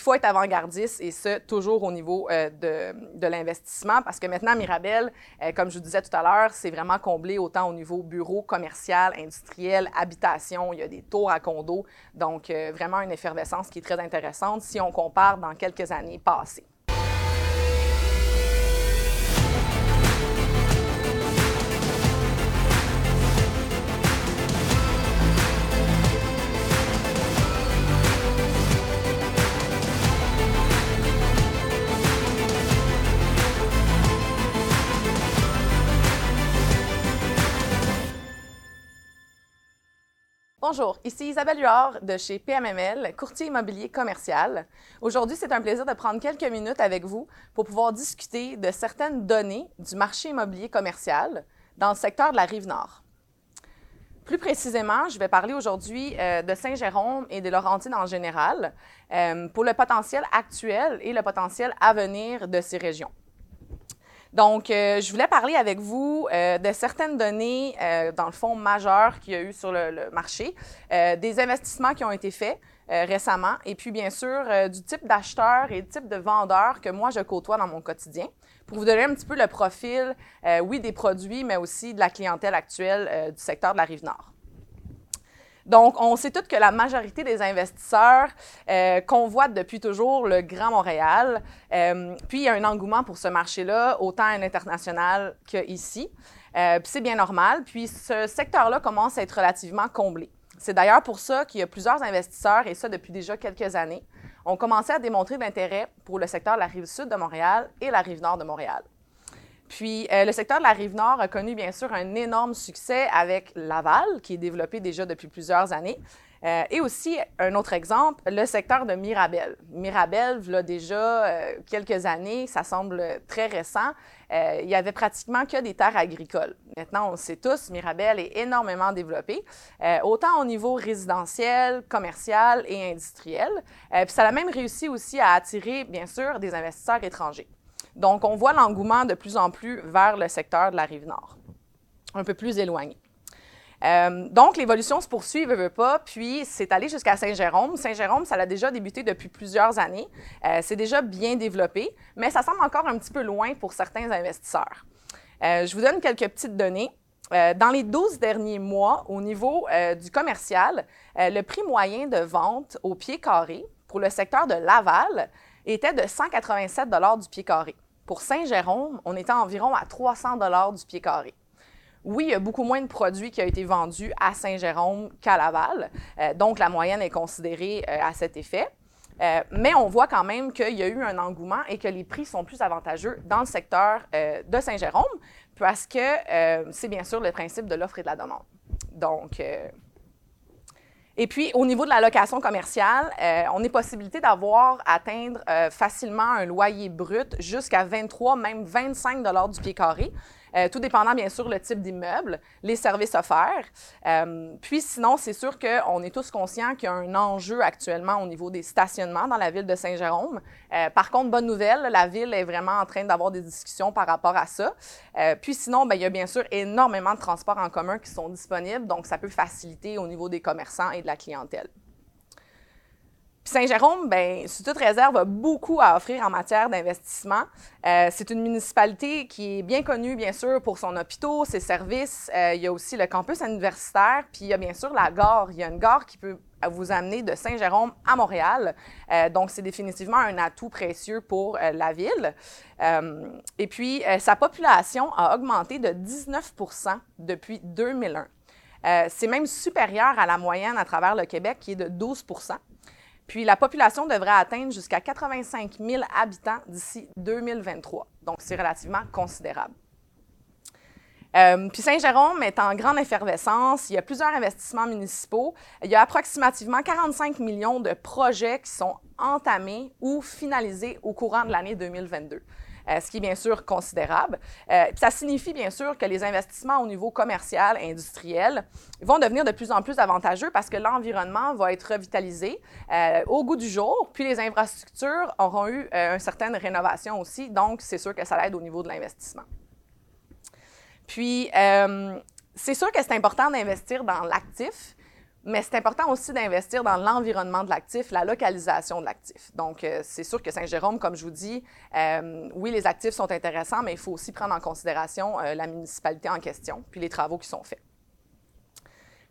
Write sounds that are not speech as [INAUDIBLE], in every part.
qu'il faut être avant-gardiste et ce, toujours au niveau de, de l'investissement parce que maintenant, Mirabel, comme je vous disais tout à l'heure, c'est vraiment comblé autant au niveau bureau, commercial, industriel, habitation. Il y a des tours à condos. Donc, vraiment une effervescence qui est très intéressante si on compare dans quelques années passées. Bonjour, ici Isabelle Huard de chez PMML, courtier immobilier commercial. Aujourd'hui, c'est un plaisir de prendre quelques minutes avec vous pour pouvoir discuter de certaines données du marché immobilier commercial dans le secteur de la rive nord. Plus précisément, je vais parler aujourd'hui euh, de Saint-Jérôme et des Laurentides en général euh, pour le potentiel actuel et le potentiel à venir de ces régions. Donc, euh, je voulais parler avec vous euh, de certaines données, euh, dans le fond, majeures qu'il y a eu sur le, marché, des investissements qui ont été faits récemment, et puis bien sûr du type d'acheteur et du type de vendeur que moi je côtoie dans mon quotidien, pour vous donner un petit peu le profil, oui, des produits, mais aussi de la clientèle actuelle du secteur de la rive nord. Donc, on sait tous que la majorité des investisseurs euh, convoitent depuis toujours le Grand Montréal. Euh, puis, il y a un engouement pour ce marché-là, autant à l'international qu'ici. Euh, puis, c'est bien normal. Puis, ce secteur-là commence à être relativement comblé. C'est d'ailleurs pour ça qu'il y a plusieurs investisseurs, et ça depuis déjà quelques années, ont commencé à démontrer l'intérêt pour le secteur de la rive sud de Montréal et la rive nord de Montréal. Puis euh, le secteur de la rive nord a connu bien sûr un énorme succès avec Laval, qui est développé déjà depuis plusieurs années. Euh, et aussi, un autre exemple, le secteur de Mirabel. Mirabel, a déjà euh, quelques années, ça semble très récent, il y avait pratiquement que des terres agricoles. Maintenant, on le sait tous, Mirabel est énormément développé, autant au niveau résidentiel, commercial et industriel. puis ça a même réussi aussi à attirer, bien sûr, des investisseurs étrangers. Donc, on voit l'engouement de plus en plus vers le secteur de la rive nord, un peu plus éloigné. Euh, donc, l'évolution se poursuit, veut, veut pas, puis c'est allé jusqu'à Saint-Jérôme. Saint-Jérôme, ça a déjà débuté depuis plusieurs années. Euh, c'est déjà bien développé, mais ça semble encore un petit peu loin pour certains investisseurs. Euh, je vous donne quelques petites données. dans les 12 derniers mois, au niveau du commercial, le prix moyen de vente au pied carré pour le secteur de Laval était de 187 du pied carré. Pour Saint-Jérôme, on était environ à 300 du pied carré. Oui, il y a beaucoup moins de produits qui ont été vendus à Saint-Jérôme qu'à Laval, euh, donc la moyenne est considérée euh, à cet effet. Euh, mais on voit quand même qu'il y a eu un engouement et que les prix sont plus avantageux dans le secteur de Saint-Jérôme, parce que c'est bien sûr le principe de l'offre et de la demande. Donc, et puis, au niveau de la location commerciale, euh, on est possibilité d'avoir, atteindre euh, facilement un loyer brut jusqu'à 23, même 25 du pied carré. Euh, tout dépendant, bien sûr, le type d'immeuble, les services offerts. Euh, puis sinon, c'est sûr qu'on est tous conscients qu'il y a un enjeu actuellement au niveau des stationnements dans la ville de Saint-Jérôme. Euh, par contre, bonne nouvelle, la ville est vraiment en train d'avoir des discussions par rapport à ça. puis sinon, bien, il y a bien sûr énormément de transports en commun qui sont disponibles, donc ça peut faciliter au niveau des commerçants et de la clientèle. Saint-Jérôme, ben, sous toute réserve, a beaucoup à offrir en matière d'investissement. Euh, c'est une municipalité qui est bien connue, bien sûr, pour son hôpital, ses services. Euh, il y a aussi le campus universitaire, puis il y a bien sûr la gare. Il y a une gare qui peut vous amener de Saint-Jérôme à Montréal. Euh, donc, c'est définitivement un atout précieux pour la ville. et puis, sa population a augmenté de 19 depuis 2001. c'est même supérieur à la moyenne à travers le Québec, qui est de 12 puis la population devrait atteindre jusqu'à 85 000 habitants d'ici 2023. Donc, c'est relativement considérable. Euh, puis Saint-Jérôme est en grande effervescence. Il y a plusieurs investissements municipaux. Il y a approximativement 45 millions de projets qui sont entamés ou finalisés au courant de l'année 2022. Euh, ce qui est bien sûr considérable. Euh, ça signifie bien sûr que les investissements au niveau commercial, industriel, vont devenir de plus en plus avantageux parce que l'environnement va être revitalisé euh, au goût du jour, puis les infrastructures auront eu une certaine rénovation aussi, donc c'est sûr que ça aide au niveau de l'investissement. Puis, c'est sûr que c'est important d'investir dans l'actif Mais c'est important aussi d'investir dans l'environnement de l'actif, la localisation de l'actif. Donc, euh, c'est sûr que Saint-Jérôme, comme je vous dis, euh, oui, les actifs sont intéressants, mais il faut aussi prendre en considération euh, la municipalité en question, puis les travaux qui sont faits.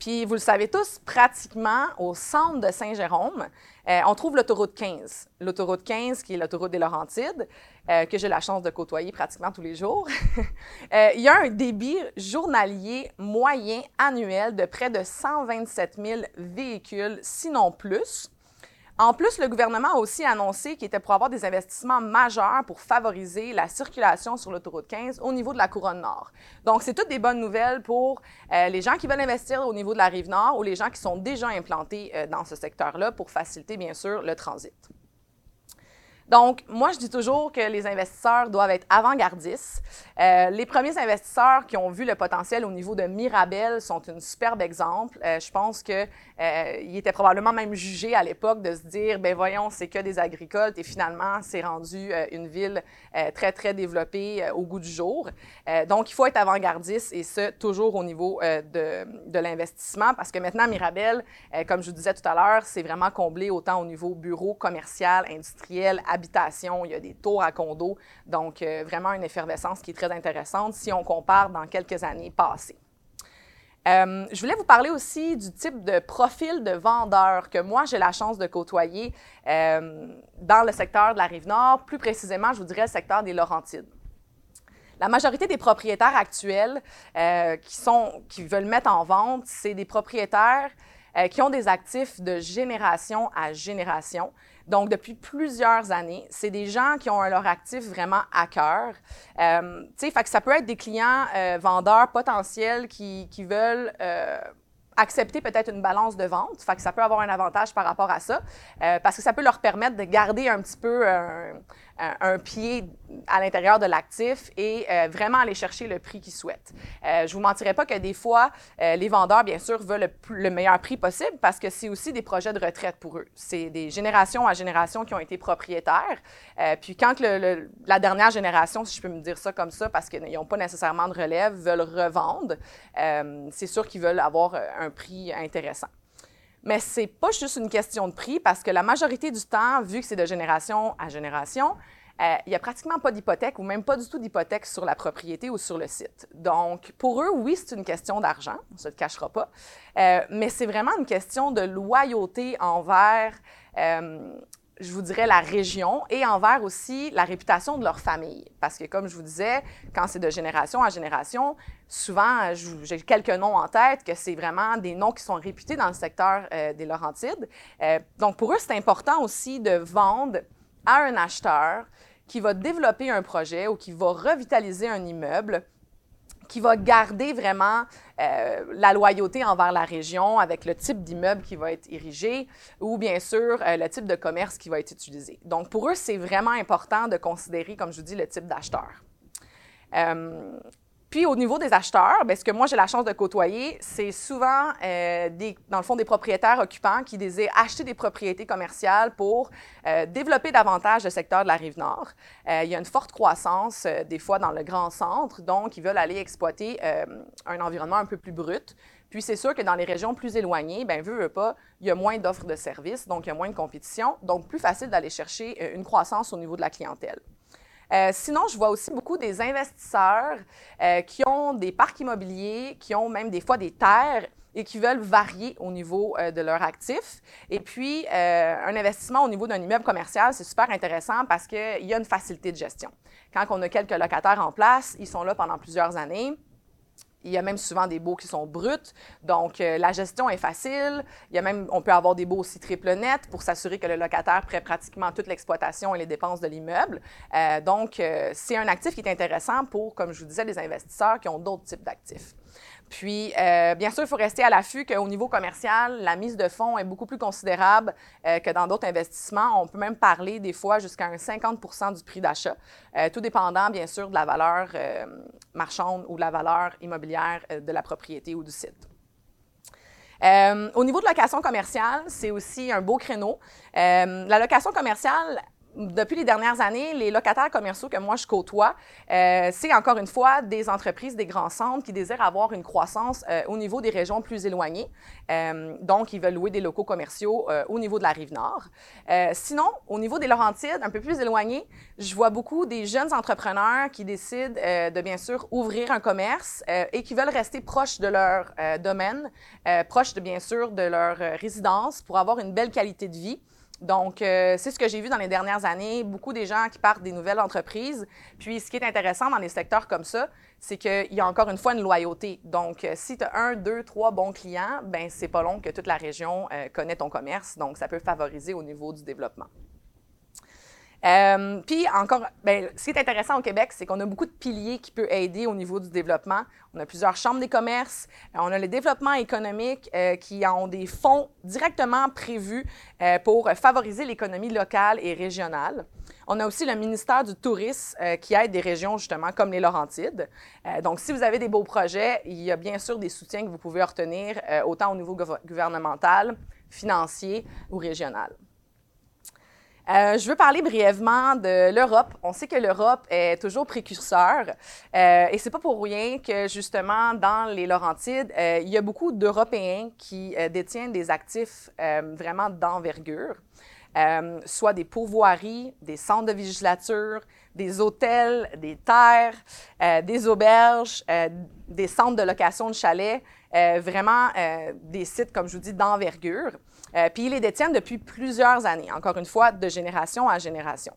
Puis, vous le savez tous, pratiquement au centre de Saint-Jérôme, euh, on trouve l'autoroute 15. L'autoroute 15, qui est l'autoroute des Laurentides, euh, que j'ai la chance de côtoyer pratiquement tous les jours. [LAUGHS] euh, il y a un débit journalier moyen annuel de près de 127 000 véhicules, sinon plus. En plus, le gouvernement a aussi annoncé qu'il était pour avoir des investissements majeurs pour favoriser la circulation sur l'autoroute 15 au niveau de la couronne nord. Donc, c'est toutes des bonnes nouvelles pour euh, les gens qui veulent investir au niveau de la rive nord ou les gens qui sont déjà implantés euh, dans ce secteur-là pour faciliter, bien sûr, le transit. Donc, moi, je dis toujours que les investisseurs doivent être avant-gardistes. Euh, les premiers investisseurs qui ont vu le potentiel au niveau de Mirabel sont un superbe exemple. Euh, je pense qu'ils euh, étaient probablement même jugés à l'époque de se dire, ben voyons, c'est que des agricoles et finalement, c'est rendu euh, une ville très, très développée au goût du jour. donc, il faut être avant-gardiste et ce, toujours au niveau de, de l'investissement parce que maintenant, Mirabel, comme je vous disais tout à l'heure, c'est vraiment comblé autant au niveau bureau, commercial, industriel, il y a des tours à condos. Donc, euh, vraiment une effervescence qui est très intéressante si on compare dans quelques années passées. Euh, je voulais vous parler aussi du type de profil de vendeur que moi, j'ai la chance de côtoyer euh, dans le secteur de la Rive-Nord, plus précisément, je vous dirais le secteur des Laurentides. La majorité des propriétaires actuels qui, sont, qui veulent mettre en vente, c'est des propriétaires euh, qui ont des actifs de génération à génération. Donc, depuis plusieurs années, c'est des gens qui ont leur actif vraiment à cœur. Euh, tu sais, ça peut être des clients euh, vendeurs potentiels qui, veulent accepter peut-être une balance de vente. Ça peut avoir un avantage par rapport à ça, parce que ça peut leur permettre de garder un petit peu un, un pied à l'intérieur de l'actif et euh, vraiment aller chercher le prix qu'ils souhaitent. Euh, je vous mentirai pas que des fois, euh, les vendeurs, bien sûr, veulent le, meilleur prix possible parce que c'est aussi des projets de retraite pour eux. C'est des générations à génération qui ont été propriétaires. Euh, puis quand la dernière génération, si je peux me dire ça comme ça, parce qu'ils n'ont pas nécessairement de relève, veulent revendre, euh, c'est sûr qu'ils veulent avoir euh, un prix intéressant. Mais c'est pas juste une question de prix parce que la majorité du temps, vu que c'est de génération à génération, euh, il n'y a pratiquement pas d'hypothèque ou même pas du tout d'hypothèque sur la propriété ou sur le site. Donc, pour eux, oui, c'est une question d'argent, on ne se le cachera pas, Euh, mais c'est vraiment une question de loyauté envers, euh, je vous dirais, la région et envers aussi la réputation de leur famille. Parce que, comme je vous disais, quand c'est de génération à génération, souvent, j'ai quelques noms en tête, que c'est vraiment des noms qui sont réputés dans le secteur euh, des Laurentides. Euh, donc, pour eux, c'est important aussi de vendre à un acheteur qui va développer un projet ou qui va revitaliser un immeuble qui va garder vraiment euh, la loyauté envers la région avec le type d'immeuble qui va être érigé ou bien sûr le type de commerce qui va être utilisé. Donc pour eux, c'est vraiment important de considérer, comme je vous dis, le type d'acheteur. Puis au niveau des acheteurs, bien, ce que moi j'ai la chance de côtoyer, c'est souvent euh, des, dans le fond des propriétaires occupants qui désirent acheter des propriétés commerciales pour euh, développer davantage le secteur de la rive nord. Euh, il y a une forte croissance des fois dans le grand centre, donc ils veulent aller exploiter un environnement un peu plus brut. Puis c'est sûr que dans les régions plus éloignées, ben veut, veut pas, il y a moins d'offres de services, donc il y a moins de compétition, donc plus facile d'aller chercher une croissance au niveau de la clientèle. Euh, sinon, je vois aussi beaucoup des investisseurs euh, qui ont des parcs immobiliers, qui ont même des fois des terres et qui veulent varier au niveau euh, de leurs actifs. Et puis, un investissement au niveau d'un immeuble commercial, c'est super intéressant parce qu'il y a une facilité de gestion. Quand on a quelques locataires en place, ils sont là pendant plusieurs années. Il y a même souvent des baux qui sont bruts, donc euh, la gestion est facile. Il y a même, on peut avoir des baux aussi triple net pour s'assurer que le locataire prête pratiquement toute l'exploitation et les dépenses de l'immeuble. Euh, donc, euh, c'est un actif qui est intéressant pour, comme je vous disais, les investisseurs qui ont d'autres types d'actifs. Puis, euh, bien sûr, il faut rester à l'affût qu'au niveau commercial, la mise de fonds est beaucoup plus considérable euh, que dans d'autres investissements. On peut même parler des fois jusqu'à un 50% du prix d'achat, euh, tout dépendant, bien sûr, de la valeur marchande ou de la valeur immobilière de la propriété ou du site. Au niveau de location commerciale, c'est aussi un beau créneau. La location commerciale, depuis les dernières années, les locataires commerciaux que moi je côtoie, euh, c'est encore une fois des entreprises, des grands centres qui désirent avoir une croissance euh, au niveau des régions plus éloignées. Euh, donc, ils veulent louer des locaux commerciaux au niveau de la rive nord. sinon, au niveau des Laurentides, un peu plus éloigné, je vois beaucoup des jeunes entrepreneurs qui décident de bien sûr ouvrir un commerce et qui veulent rester proches de leur domaine, proches de bien sûr de leur résidence pour avoir une belle qualité de vie. Donc, euh, c'est ce que j'ai vu dans les dernières années, beaucoup des gens qui partent des nouvelles entreprises. Puis, ce qui est intéressant dans les secteurs comme ça, c'est qu'il y a encore une fois une loyauté. Donc, euh, si tu as un, deux, trois bons clients, ben c'est pas long que toute la région euh, connaît ton commerce. Donc, ça peut favoriser au niveau du développement. Euh, puis encore, ben, ce qui est intéressant au Québec, c'est qu'on a beaucoup de piliers qui peuvent aider au niveau du développement. On a plusieurs chambres des commerces, euh, on a le développement économique euh, qui ont des fonds directement prévus euh, pour favoriser l'économie locale et régionale. On a aussi le ministère du Tourisme qui aide des régions justement comme les Laurentides. donc, si vous avez des beaux projets, il y a bien sûr des soutiens que vous pouvez obtenir autant au niveau gouvernemental, financier ou régional. Euh, je veux parler brièvement de l'Europe. On sait que l'Europe est toujours précurseur euh, et c'est pas pour rien que justement dans les Laurentides, euh, il y a beaucoup d'Européens qui euh, détiennent des actifs vraiment d'envergure, soit des pourvoiries, des centres de vigilature, des hôtels, des terres, des auberges, des centres de location de chalets, vraiment des sites, comme je vous dis, d'envergure. Euh, puis ils les détiennent depuis plusieurs années, encore une fois, de génération à génération.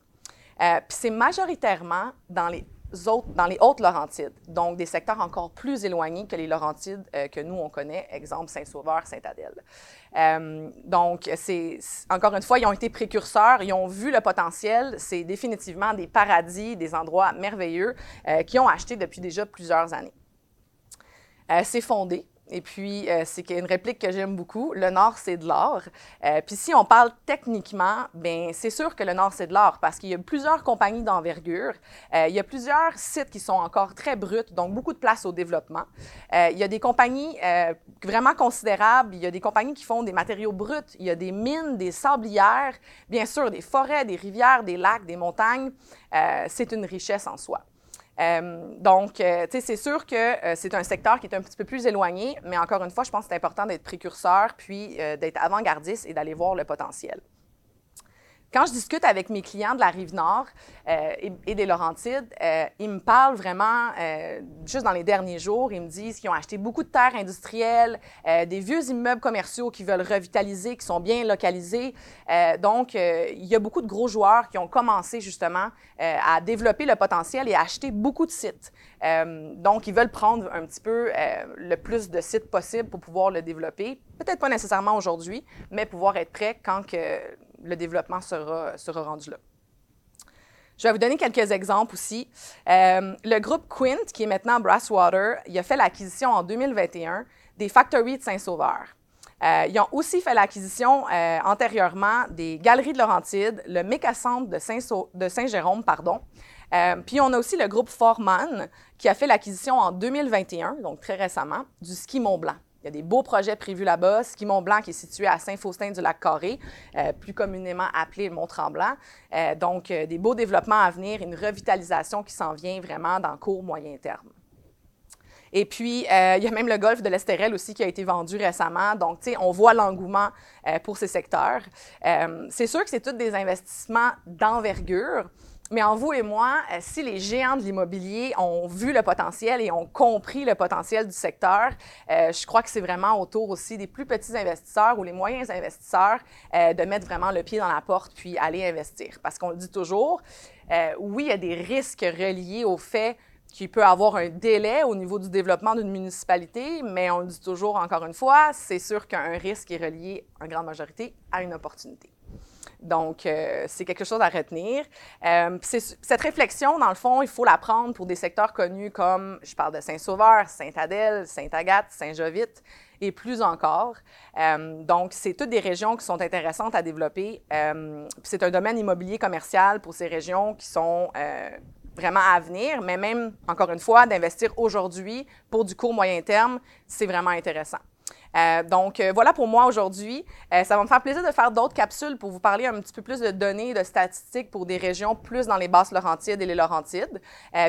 Euh, puis c'est majoritairement dans les autres, dans les Hautes-Laurentides, donc des secteurs encore plus éloignés que les Laurentides euh, que nous, on connaît, exemple Saint-Sauveur, Saint-Adèle. donc, c'est, encore une fois, ils ont été précurseurs, ils ont vu le potentiel, c'est définitivement des paradis, des endroits merveilleux qui ont acheté depuis déjà plusieurs années. c'est fondé et puis, euh, c'est une réplique que j'aime beaucoup. Le Nord, c'est de l'or. Euh, puis, si on parle techniquement, ben c'est sûr que le Nord, c'est de l'or parce qu'il y a plusieurs compagnies d'envergure. Euh, il y a plusieurs sites qui sont encore très bruts, donc beaucoup de place au développement. il y a des compagnies vraiment considérables. Il y a des compagnies qui font des matériaux bruts. Il y a des mines, des sablières, bien sûr, des forêts, des rivières, des lacs, des montagnes. c'est une richesse en soi. Euh, donc, euh, tu sais, c'est sûr que euh, c'est un secteur qui est un petit peu plus éloigné, mais encore une fois, je pense que c'est important d'être précurseur, puis d'être avant-gardiste et d'aller voir le potentiel. Quand je discute avec mes clients de la rive nord euh, et, des Laurentides, euh, ils me parlent vraiment, euh, juste dans les derniers jours, ils me disent qu'ils ont acheté beaucoup de terres industrielles, des vieux immeubles commerciaux qu'ils veulent revitaliser, qui sont bien localisés. donc, il y a beaucoup de gros joueurs qui ont commencé justement à développer le potentiel et à acheter beaucoup de sites. donc, ils veulent prendre un petit peu le plus de sites possible pour pouvoir le développer. Peut-être pas nécessairement aujourd'hui, mais pouvoir être prêt quand que le développement sera, sera rendu là. Je vais vous donner quelques exemples aussi. Euh, le groupe Quint, qui est maintenant Brasswater, a fait l'acquisition en 2021 des Factories de Saint-Sauveur. Euh, ils ont aussi fait l'acquisition euh, antérieurement des Galeries de Laurentides, le Mécacentre de, Saint de Saint-Jérôme, pardon. puis on a aussi le groupe Forman, qui a fait l'acquisition en 2021, donc très récemment, du ski Mont-Blanc. Il y a des beaux projets prévus là-bas. Ski Mont-Blanc qui est situé à Saint-Faustin-du-Lac-Carré, euh, plus communément appelé Mont-Tremblant. Euh, donc, euh, des beaux développements à venir, une revitalisation qui s'en vient vraiment dans court, moyen terme. Et puis, il y a même le golfe de l'Estérel aussi qui a été vendu récemment. Donc, tu sais, on voit l'engouement pour ces secteurs. c'est sûr que c'est tous des investissements d'envergure. Mais en vous et moi, euh, si les géants de l'immobilier ont vu le potentiel et ont compris le potentiel du secteur, euh, je crois que c'est vraiment autour aussi des plus petits investisseurs ou les moyens investisseurs euh, de mettre vraiment le pied dans la porte puis aller investir. Parce qu'on le dit toujours, oui, il y a des risques reliés au fait qu'il peut avoir un délai au niveau du développement d'une municipalité, mais on le dit toujours encore une fois, c'est sûr qu'un risque est relié en grande majorité à une opportunité. Donc, euh, c'est quelque chose à retenir. Euh, cette réflexion, dans le fond, il faut la prendre pour des secteurs connus comme, je parle de Saint-Sauveur, Sainte-Adèle, Sainte-Agathe, Saint-Jovite et plus encore. Euh, donc, c'est toutes des régions qui sont intéressantes à développer. c'est un domaine immobilier commercial pour ces régions qui sont vraiment à venir, mais même, encore une fois, d'investir aujourd'hui pour du court moyen terme, c'est vraiment intéressant. Euh, donc, euh, voilà pour moi aujourd'hui. Euh, ça va me faire plaisir de faire d'autres capsules pour vous parler un petit peu plus de données, de statistiques pour des régions plus dans les basses Laurentides et les Laurentides.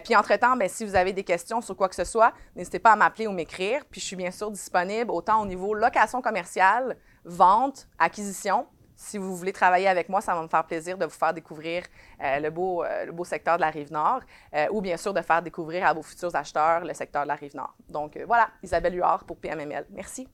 puis, entre-temps, ben, si vous avez des questions sur quoi que ce soit, n'hésitez pas à m'appeler ou m'écrire. Puis, je suis bien sûr disponible autant au niveau location commerciale, vente, acquisition, si vous voulez travailler avec moi, ça va me faire plaisir de vous faire découvrir euh, le, beau, euh, le beau secteur de la rive nord euh, ou bien sûr de faire découvrir à vos futurs acheteurs le secteur de la rive nord. Donc voilà, Isabelle Huard pour PMML. Merci.